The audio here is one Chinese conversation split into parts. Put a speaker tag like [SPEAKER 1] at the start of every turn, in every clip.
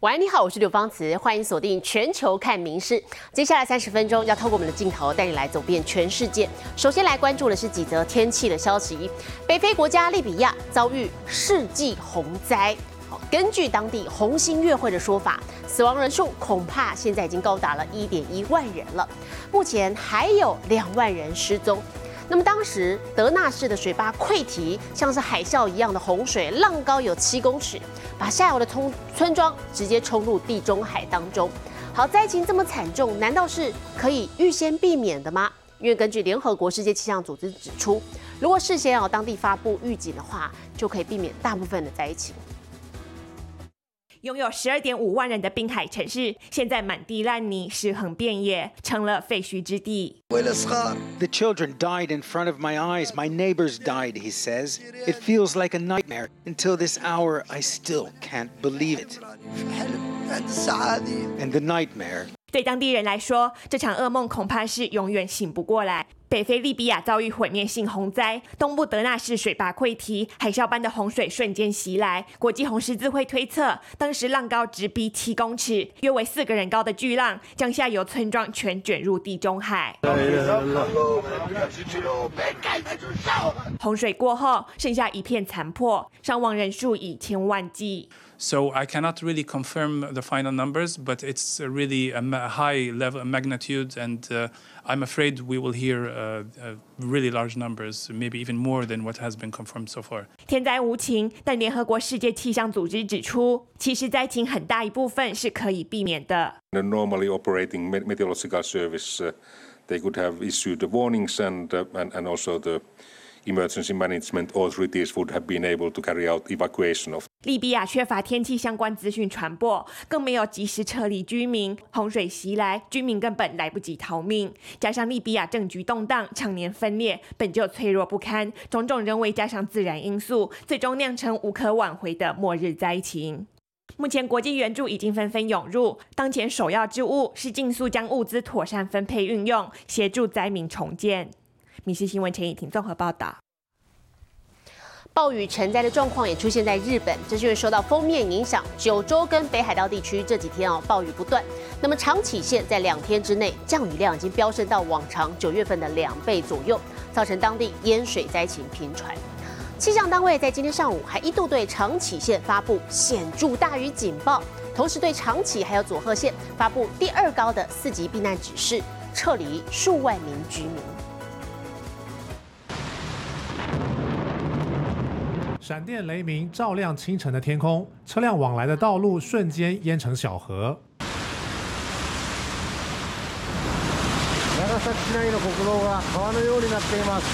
[SPEAKER 1] 喂，你好，我是刘芳慈，欢迎锁定全球看名事。接下来三十分钟要透过我们的镜头带你来走遍全世界。首先来关注的是几则天气的消息。北非国家利比亚遭遇世纪洪灾，根据当地红星乐会的说法，死亡人数恐怕现在已经高达了一点一万人了。目前还有两万人失踪。那么当时德纳市的水坝溃堤，像是海啸一样的洪水，浪高有七公尺，把下游的村村庄直接冲入地中海当中。好，灾情这么惨重，难道是可以预先避免的吗？因为根据联合国世界气象组织指出，如果事先要当地发布预警的话，就可以避免大部分的灾情。
[SPEAKER 2] 拥有十二点五万人的滨海城市，现在满地烂泥，尸横遍野，成了废墟之地。
[SPEAKER 3] The children died in front of my eyes. My neighbors died, he says. It feels like a nightmare. Until this hour, I still can't believe it. And the nightmare
[SPEAKER 2] 对当地人来说，这场噩梦恐怕是永远醒不过来。北非利比亚遭遇毁灭性洪灾，东部德纳市水坝溃堤，海啸般的洪水瞬间袭来。国际红十字会推测，当时浪高直逼七公尺，约为四个人高的巨浪，将下游村庄全卷入地中海。洪水过后，剩下一片残破，伤亡人数以千万计。
[SPEAKER 4] So I cannot really confirm the final numbers, but it's really a high level magnitude, and uh, I'm afraid we will hear uh, uh, really large numbers, maybe even more than what has been confirmed so far.
[SPEAKER 2] 天灾无情，但联合国世界气象组织指出，其实灾情很大一部分是可以避免的。
[SPEAKER 5] The normally operating meteorological service, uh, they could have issued the warnings and, uh, and and also the emergency management authorities would have been able to carry out evacuation of.
[SPEAKER 2] 利比亚缺乏天气相关资讯传播，更没有及时撤离居民。洪水袭来，居民根本来不及逃命。加上利比亚政局动荡，常年分裂，本就脆弱不堪，种种人为加上自然因素，最终酿成无可挽回的末日灾情。目前国际援助已经纷纷涌入，当前首要之务是尽速将物资妥善分配运用，协助灾民重建。米西新闻陈以婷综合报道。
[SPEAKER 1] 暴雨成灾的状况也出现在日本，这是因为受到封面影响，九州跟北海道地区这几天哦暴雨不断。那么长崎县在两天之内降雨量已经飙升到往常九月份的两倍左右，造成当地淹水灾情频传。气象单位在今天上午还一度对长崎县发布显著大雨警报，同时对长崎还有佐贺县发布第二高的四级避难指示，撤离数万名居民。
[SPEAKER 6] 闪电雷鸣照亮清晨的天空，车辆往来的道路瞬间淹成小河。
[SPEAKER 7] 長崎市内の国道が川のようになっています。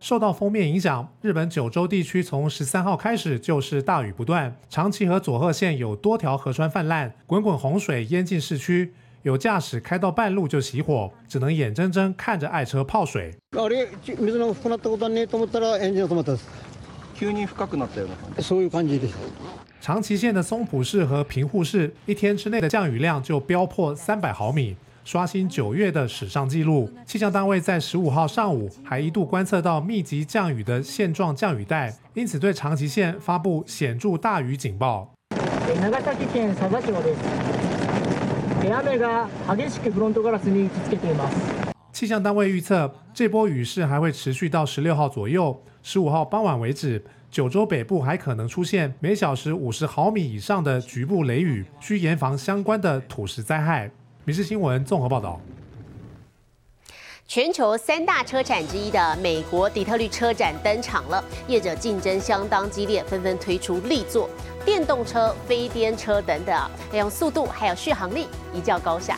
[SPEAKER 6] 受到封面影响，日本九州地区从十三号开始就是大雨不断，长崎和佐贺县有多条河川泛滥，滚滚洪水淹进市区。 有驾驶开到半路就熄火，只能眼睁睁看着爱车泡水。
[SPEAKER 7] あれ水の深くなったことはねと思ったらエンジンが止まったです。急に深くなったような。そういう感じです。
[SPEAKER 6] 长崎县的松浦市和平户市一天之内的降雨量就飙破三百毫米，刷新九月的史上纪录。气象单位在十五号上午还一度观测到密集降雨的现状降雨带，因此对长崎县发布显著大雨警报。
[SPEAKER 8] 長崎県佐々町です。雨が激しくフロントガラスに打ち付けています。
[SPEAKER 6] 气象单位预测，这波雨势还会持续到十六号左右。十五号傍晚为止，九州北部还可能出现每小时五十毫米以上的局部雷雨，需严防相关的土石灾害。民事新闻综合报道。
[SPEAKER 1] 全球三大车展之一的美国底特律车展登场了，业者竞争相当激烈，纷纷推出力作。 电动车、飞电车等等，利用速度还有续航力一较高下。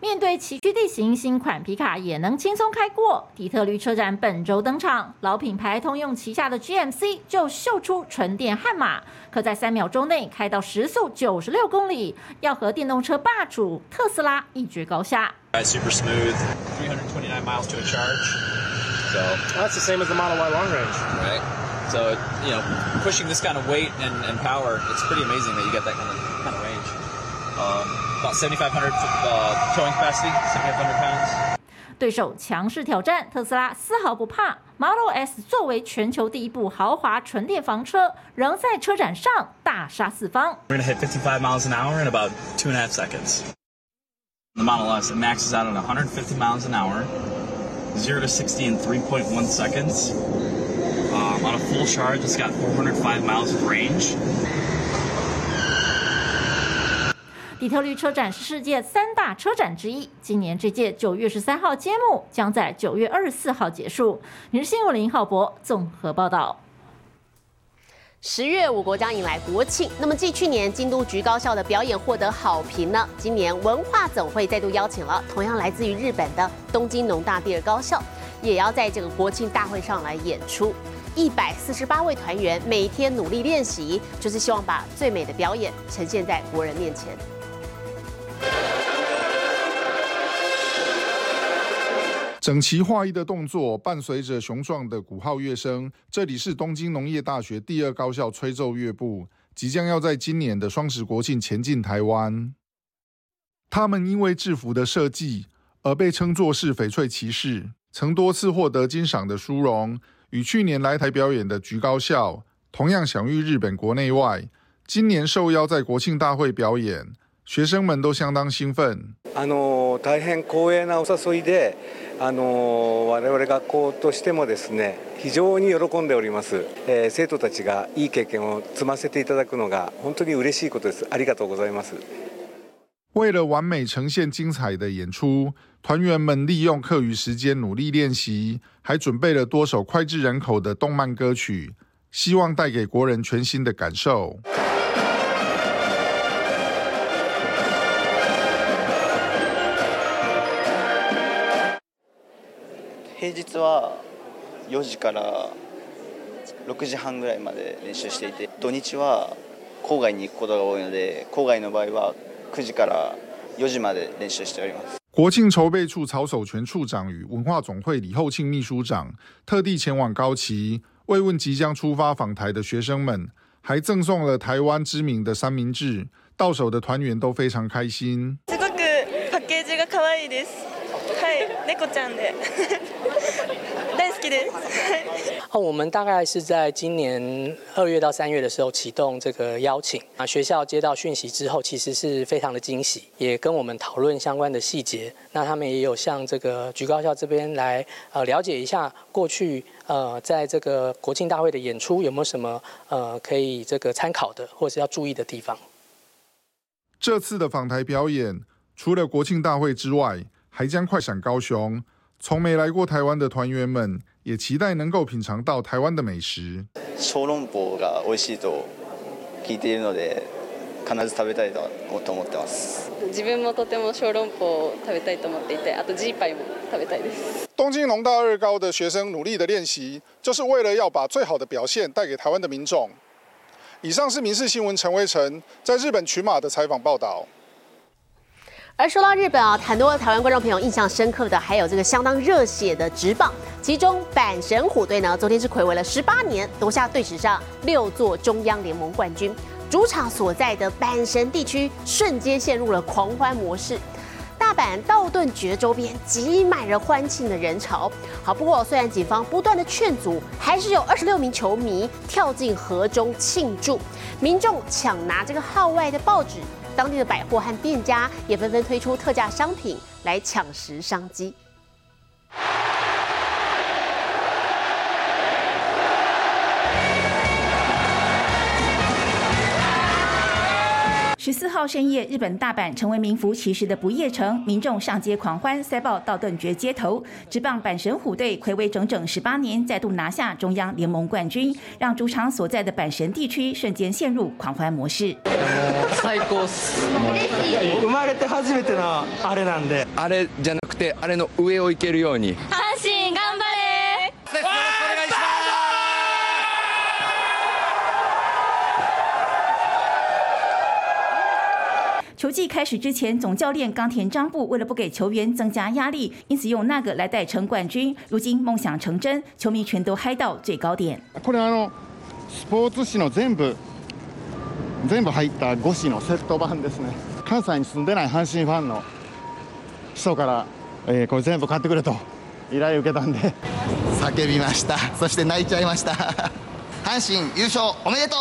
[SPEAKER 9] 面对崎岖地形，新款皮卡也能轻松开过。底特律车展本周登场，老品牌通用旗下的 GMC 就秀出纯电悍马，可在三秒钟内开到时速九十六公里，要和电动车霸主特斯拉一决高下。
[SPEAKER 10] Super smooth, 329 miles to a charge.
[SPEAKER 11] So that's the same as the Model Y long range,
[SPEAKER 10] right? So you know, pushing this kind of weight and, and power, it's pretty amazing that you get that kind of kind of range. Um, about 7,500 uh, towing capacity, 7,500 pounds.
[SPEAKER 9] 对手强势挑战，特斯拉丝毫不怕， Model S 作为全球第一部豪华纯电房车，仍在车展上大杀四方。
[SPEAKER 10] We're gonna hit 55 miles an hour in about two and a half seconds. The Model S it maxes out at 150 miles an hour, zero to 60 in 3.1 seconds. Um, on a full charge, it's got 405 miles of range.
[SPEAKER 9] 底特律车展是世界三大车展之一，今年这届九月十三号揭幕，将在九月二十四号结束。你是新闻林浩博综合报道。
[SPEAKER 1] 十月，我国将迎来国庆。那么，继去年京都局高校的表演获得好评呢？今年文化总会再度邀请了同样来自于日本的东京农大第二高校，也要在这个国庆大会上来演出。一百四十八位团员每天努力练习，就是希望把最美的表演呈现在国人面前。
[SPEAKER 12] 整齐划一的动作伴随着雄壮的鼓号乐声，这里是东京农业大学第二高校吹奏乐部，即将要在今年的双十国庆前进台湾。他们因为制服的设计而被称作是翡翠骑士，曾多次获得金赏的殊荣。与去年来台表演的菊高校同样享誉日本国内外，今年受邀在国庆大会表演，学生们都相当兴奋。
[SPEAKER 13] あの大変光栄なお誘いで。あの我々学校としてもですね非常に喜んでおります、えー、生徒たちがいい経験を積ませていただくのが本当に嬉しいことですありがとうございます
[SPEAKER 12] 为了完美呈现精彩的演出，团员们利用课余时间努力练习，还准备了多首脍炙人口的动漫歌曲，希望带给国人全新的感受。
[SPEAKER 14] 平日は4時から6時半ぐらいまで練習していて土日は郊外に行くことが多いので郊外の場合は 9時から4時まで練習しております。
[SPEAKER 12] 国庆筹备处曹守全处长与文化总会李厚庆秘书长特地前往高崎慰问即将出发访台的学生们，还赠送了台湾知名的三明治，到手的团员都非常开心。
[SPEAKER 15] すごくパッケージが可愛いです。はい、猫ちゃんで。
[SPEAKER 16] 哦，我们大概是在今年二月到三月的时候启动这个邀请啊，学校接到讯息之后，其实是非常的惊喜，也跟我们讨论相关的细节。那他们也有向这个局高校这边来呃了解一下过去呃在这个国庆大会的演出有没有什么呃可以这个参考的或是要注意的地方。
[SPEAKER 12] 这次的访台表演除了国庆大会之外，还将快闪高雄。从没来过台湾的团员们也期待能够品尝到台湾的美食。
[SPEAKER 14] 小籠包が美味しいと聞いているので、必ず食べたいと思ってます。
[SPEAKER 15] 自分もとても小籠包を食べたいと思っていて、あとジーパイも食べたいです。
[SPEAKER 12] 东京农大二高的学生努力的练习，就是为了要把最好的表现带给台湾的民众。以上是民事新闻陈威成在日本群马的采访报道。
[SPEAKER 1] 而说到日本啊，很多台湾观众朋友印象深刻的，还有这个相当热血的直棒，其中阪神虎队呢，昨天是暌违了十八年，夺下队史上六座中央联盟冠军，主场所在的阪神地区瞬间陷入了狂欢模式，大阪道顿崛周边挤满了欢庆的人潮。好，不过虽然警方不断的劝阻，还是有二十六名球迷跳进河中庆祝，民众抢拿这个号外的报纸。当地的百货和店家也纷纷推出特价商品来抢食商机。
[SPEAKER 17] 十四号深夜，日本大阪成为名副其实的不夜城，民众上街狂欢，塞爆道顿崛街头。直棒阪神虎队暌违整整十八年，再度拿下中央联盟冠军，让主场所在的阪神地区瞬间陷入狂欢模式。
[SPEAKER 18] 最高生まれて初めてのあれなんで、あれじゃなくてあれの上を行けるように。阪神
[SPEAKER 17] 球季开始之前，总教练冈田张部为了不给球员增加压力，因此用那个来代称冠军。如今梦想成真，球迷全都嗨到最高点。
[SPEAKER 19] これあのスポーツ紙の全部全部入った5紙のセット版ですね。関西に住んでない阪神ファンの人から、えー、これ全部買ってくれと依頼受けたんで。
[SPEAKER 20] 叫びましたそして泣いちゃいました阪神優勝おめでとう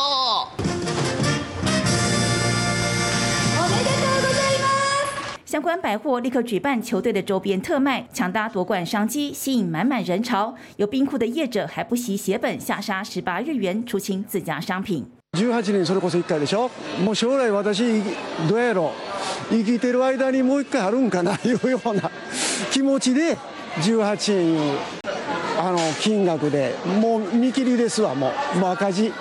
[SPEAKER 17] 相关百货立刻举办球队的周边特卖，抢搭夺冠商机，吸引满满人潮。有冰库的业者还不惜血本下杀十八日元出清自家商品。
[SPEAKER 7] 18年それこそ1回でしょもう将来私どうやろう生きてる間にもう1回あるんかないうような気持ちで18円いうあの金額でもう見切りですわもうもう赤字。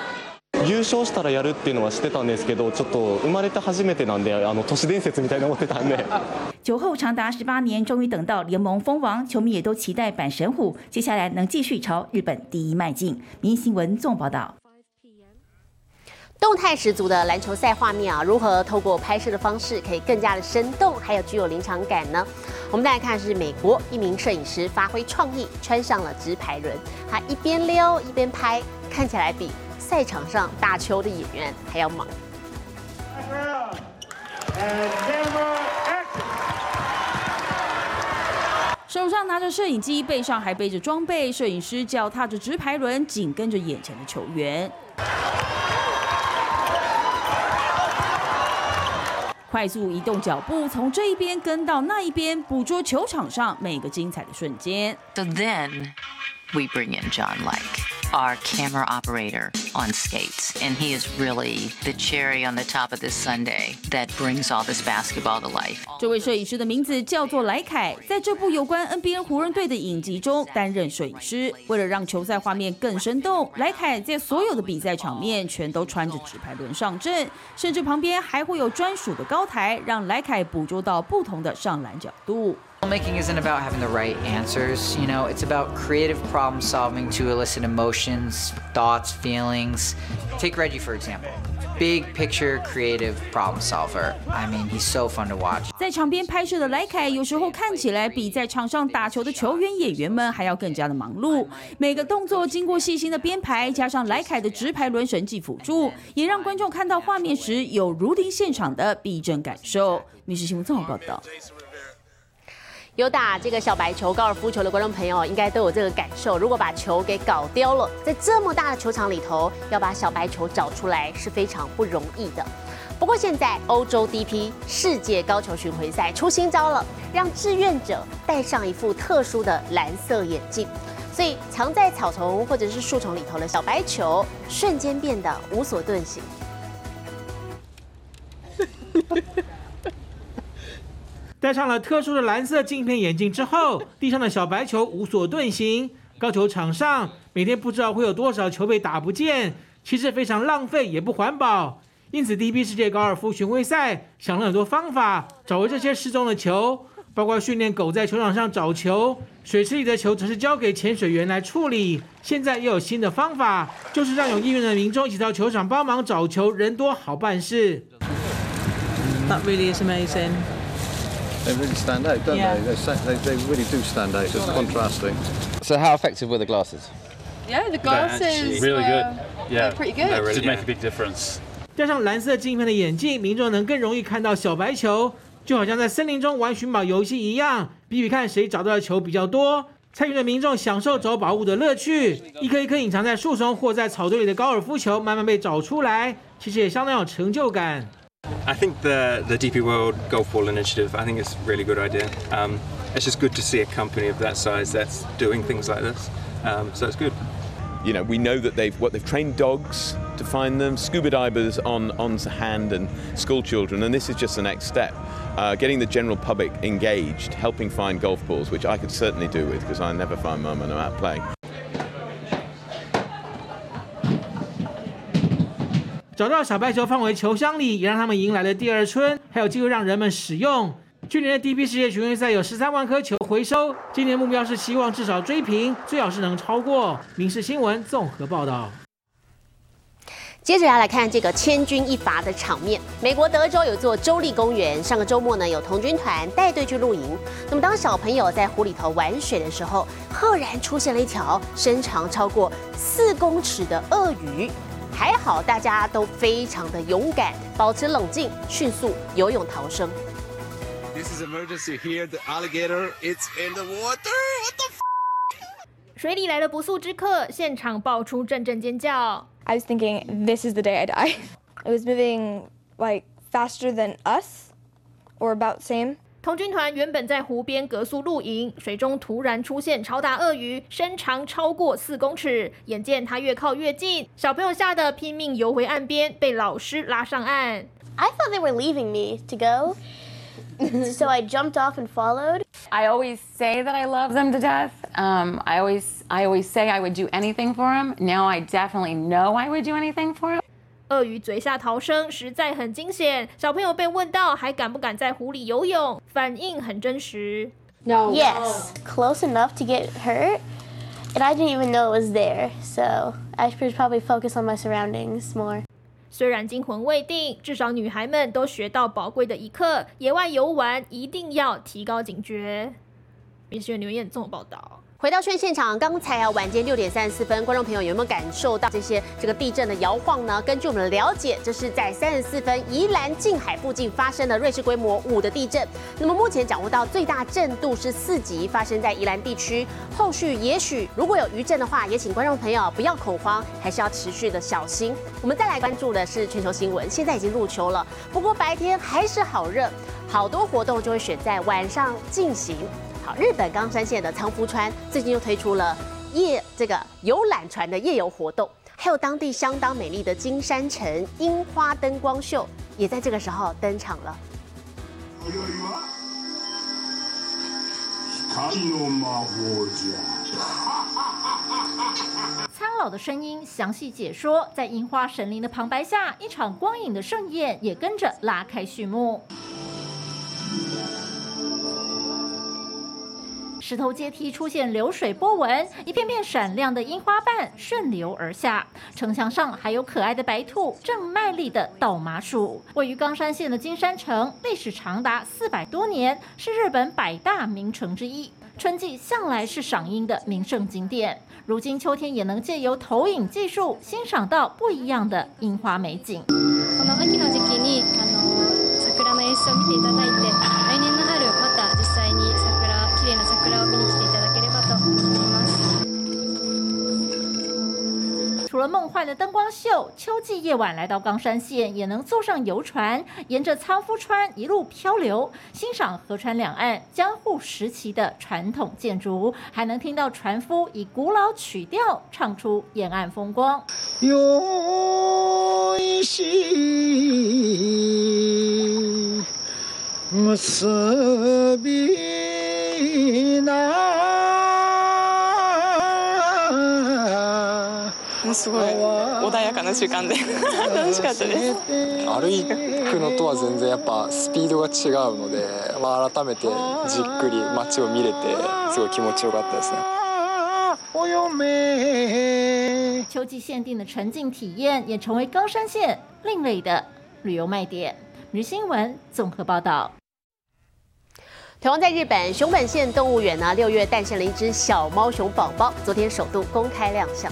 [SPEAKER 11] 優勝したらやるっていうのは知ってたんですけどちょっと生まれて初めてなんであの都市伝説みたいな思ってたんで
[SPEAKER 17] 酒后长达十八年，终于等到联盟封王，球迷也都期待阪神虎接下来能继续朝日本第一迈进。民新闻纵报道。
[SPEAKER 1] 动态十足的篮球赛画面啊，如何透过拍摄的方式可以更加的生动，还有具有临场感呢？我们再来看是美国一名摄影师发挥创意，穿上了直排轮，他一边溜一边拍，看起来比。 赛场上打球的演员还要忙。
[SPEAKER 21] 手上拿着摄影机，背上还背着装备，摄影师脚踏着直排轮，紧跟着眼前的球员，快速移动脚步，从这一边跟到那一边，捕捉球场上每个精彩的瞬间。
[SPEAKER 22] So then we bring in John Like. Our camera operator on skates. And he is really the cherry on the top of this Sunday that brings all this basketball to life.
[SPEAKER 21] 这位摄影师的名字叫做莱凯，在这部有关 NBA 湖人队的影集中担任摄影师。为了让球赛画面更生动，莱凯在所有的比赛场面全都穿着纸牌轮上阵，甚至旁边还会有专属的高台，让莱凯捕捉到不同的上篮角度。
[SPEAKER 23] Filmmaking isn't about having the right answers, you know, it's about creative problem solving to elicit emotions, thoughts, feelings. Take Reggie, for example. Big picture creative problem solver. I mean, he's so fun to watch.
[SPEAKER 21] 在场边拍摄的莱凯，有时候看起来比在场上打球的球员演员们还要更加的忙碌。每个动作经过细心的编排，加上莱凯的直排轮神技辅助，也让观众看到画面时有如临现场的逼真感受。《民事新闻》综合报道。
[SPEAKER 1] 有打这个小白球、高尔夫球的观众朋友，应该都有这个感受。如果把球给搞丢了，在这么大的球场里头，要把小白球找出来是非常不容易的。不过现在欧洲 DP 世界高球巡回赛出新招了，让志愿者戴上一副特殊的蓝色眼镜，所以藏在草丛或者是树丛里头的小白球，瞬间变得无所遁形。
[SPEAKER 24] 戴上了特殊的蓝色镜片眼镜之后，地上的小白球无所遁形。高球场上每天不知道会有多少球被打不见，其实非常浪费也不环保。因此，DP 世界高尔夫巡回赛想了很多方法找回这些失踪的球，包括训练狗在球场上找球，水池里的球则是交给潜水员来处理。现在又有新的方法，就是让有意愿的民众一起到球场帮忙找球，人多好办事。
[SPEAKER 25] That really is amazing.
[SPEAKER 26] They really stand out, don't yeah. they? They, they? really do stand out. It's contrasting.
[SPEAKER 27] So how effective were the glasses?
[SPEAKER 15] Yeah, the glasses
[SPEAKER 26] really good.
[SPEAKER 15] Yeah, pretty good.
[SPEAKER 26] Really did make a big difference.
[SPEAKER 24] 戴上蓝色镜片的眼镜，民众能更容易看到小白球，就好像在森林中玩寻宝游戏一样，比比看谁找到的球比较多。参与的民众享受找宝物的乐趣，一颗一颗隐藏在树丛或在草堆里的高尔夫球慢慢被找出来，其实也相当有成就感。
[SPEAKER 28] I think the the DP World Golf Ball Initiative. I think it's a really good idea. Um, it's just good to see a company of that size that's doing things like this. Um, so it's good.
[SPEAKER 29] You know, we know that they've what they've trained dogs to find them, scuba divers on on hand, and school children, and this is just the next step. Uh, getting the general public engaged, helping find golf balls, which I could certainly do with because I never find mum when I'm out playing.
[SPEAKER 24] 找到小白球放回球箱里，也让他们迎来了第二春，还有机会让人们使用。去年的 DP 世界巡回赛有十三万颗球回收，今年目标是希望至少追平，最好是能超过。民事新闻综合报道。
[SPEAKER 1] 接着要来看这个千钧一发的场面。美国德州有座州立公园，上个周末呢有童军团带队去露营。那么当小朋友在湖里头玩水的时候，赫然出现了一条身长超过四公尺的鳄鱼。还好，大家都非常的勇敢，保持冷静，迅速游泳逃生。
[SPEAKER 30] This is emergency here. The alligator, it's in the water. What the?
[SPEAKER 9] 水里来了不速之客，现场爆出阵阵尖叫。
[SPEAKER 31] I was thinking, this is the day I die. It was moving like faster than us, or about same.
[SPEAKER 9] 童军团原本在湖边隔宿露营，水中突然出现超大鳄鱼，身长超过四公尺。眼见它越靠越近，小朋友吓得拼命游回岸边，被老师拉上岸。
[SPEAKER 32] I thought they were leaving me to go, so I jumped off and followed.
[SPEAKER 33] I always say that I love them to death. Um, I always, I always say I would do anything for them. Now I definitely know I would do anything for them.
[SPEAKER 9] 鳄鱼嘴下逃生实在很惊险，小朋友被问到还敢不敢在湖里游泳，反应很真实。No.
[SPEAKER 32] Yes, close enough to get hurt, and I didn't even know it was there. So I should probably focus on my surroundings more.
[SPEAKER 9] 虽然惊魂未定，至少女孩们都学到宝贵的一课：野外游玩一定要提高警觉。民视刘燕综合报道。
[SPEAKER 1] 回到训现场，刚才啊晚间六点三十四分，观众朋友有没有感受到这些这个地震的摇晃呢？根据我们的了解，这是在三十四分宜兰近海附近发生的瑞士规模五的地震。那么目前掌握到最大震度是四级，发生在宜兰地区。后续也许如果有余震的话，也请观众朋友不要恐慌，还是要持续的小心。我们再来关注的是全球新闻，现在已经入秋了，不过白天还是好热，好多活动就会选在晚上进行。好，日本冈山县的仓敷川最近又推出了夜这个游览船的夜游活动，还有当地相当美丽的金山城樱花灯光秀也在这个时候登场了。
[SPEAKER 9] 苍老的声音详细解说，在樱花神灵的旁白下，一场光影的盛宴也跟着拉开序幕。石头阶梯出现流水波纹，一片片闪亮的樱花瓣顺流而下。城墙上还有可爱的白兔正卖力的倒麻薯。位于冈山县的金山城，历史长达四百多年，是日本百大名城之一。春季向来是赏樱的名胜景点，如今秋天也能借由投影技术欣赏到不一样的樱花美景。
[SPEAKER 31] この秋の時期にあの桜の演出を見ていただいて、
[SPEAKER 9] 除了梦幻的灯光秀，秋季夜晚来到冈山县，也能坐上游船，沿着仓敷川一路漂流，欣赏河川两岸江户时期的传统建筑，还能听到船夫以古老曲调唱出沿岸风光。
[SPEAKER 34] よいしい結びな
[SPEAKER 13] すごい穏やかな時間で楽しかったです
[SPEAKER 35] 歩くのとは全然やっぱスピードが違うので、まあ、改めてじっくり街を見れてすごい気持ちよかったですね
[SPEAKER 34] お嫁
[SPEAKER 9] 秋季限定的沉浸体验也成为高山县另类的旅游卖点。日新闻综合报道。
[SPEAKER 1] 同样在日本熊本县动物园呢，六月诞生了一只小猫熊宝宝，昨天首度公开亮相。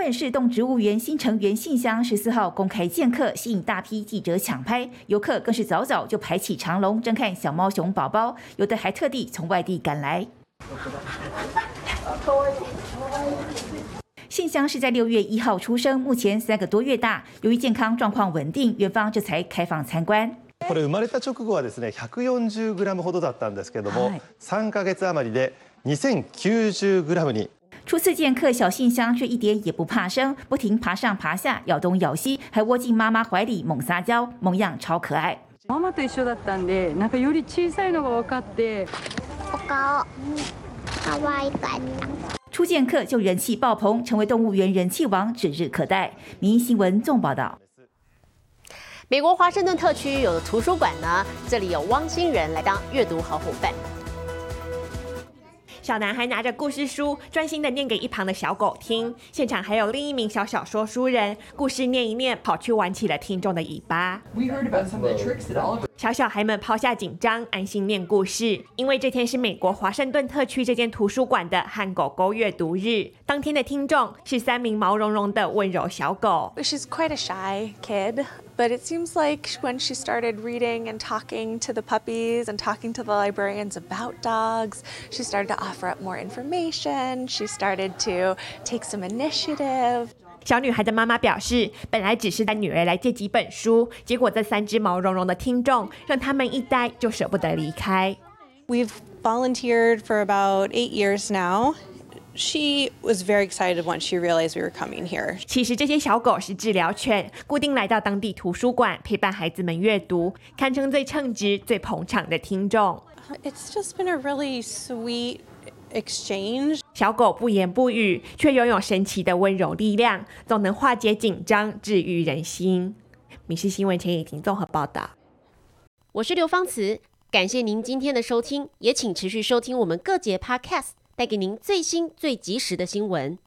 [SPEAKER 17] 本市动植物园新成园信箱十四号公开见客，吸引大批记者抢拍，游客更是早早就排起长龙争看小猫熊宝宝，有的还特地从外地赶来。信箱是在六月一号出生，目前三个多月大，由于健康状况稳定，园方这才开放参观。
[SPEAKER 36] これ生まれた直後はですね 140g ほどだったんですけども、3ヶ月余りで 2090g に。
[SPEAKER 17] 初次见客，小信箱却一点也不怕生，不停爬上爬下，咬东咬西，还窝进妈妈怀里猛撒娇，模样超可爱。
[SPEAKER 37] ママと一緒だったんで、なんかより小さいのが分かって。
[SPEAKER 32] お顔可愛かった。
[SPEAKER 17] 初见客就人气爆棚，成为动物园人气王，指日可待。民意新闻纵报道。
[SPEAKER 1] 美国华盛顿特区有图书馆呢，这里有汪星人来当阅读好伙伴。
[SPEAKER 2] 小男孩拿着故事书，专心的念给一旁的小狗听。现场还有另一名小小说书人，故事念一念，跑去玩起了听众的尾巴。小小孩们抛下紧张，安心念故事。因为这天是美国华盛顿特区这间图书馆的和狗狗阅读日。当天的听众是三名毛茸茸的温柔小狗。
[SPEAKER 38] She's quite a shy kid, but it seems like when she started reading and talking to the puppies and talking to the librarians about dogs, she started to offer up more information. She started to take some initiative.
[SPEAKER 2] 小女孩的妈妈表示，本来只是带女儿来借几本书，结果这三只毛茸茸的听众让他们一待就舍不得离开。
[SPEAKER 39] We've volunteered for about eight years now. She was very excited once she realized we were coming here.
[SPEAKER 2] 其实这些小狗是治疗犬，固定来到当地图书馆陪伴孩子们阅读，堪称最称职、最捧场的听众。
[SPEAKER 39] It's just been a really sweet exchange.
[SPEAKER 2] 小狗不言不语，却拥有神奇的温柔力量，总能化解紧张，治愈人心。米氏新闻陈以婷综合报道。
[SPEAKER 1] 我是刘芳慈，感谢您今天的收听，也请持续收听我们各节 Podcast，带给您最新最及时的新闻。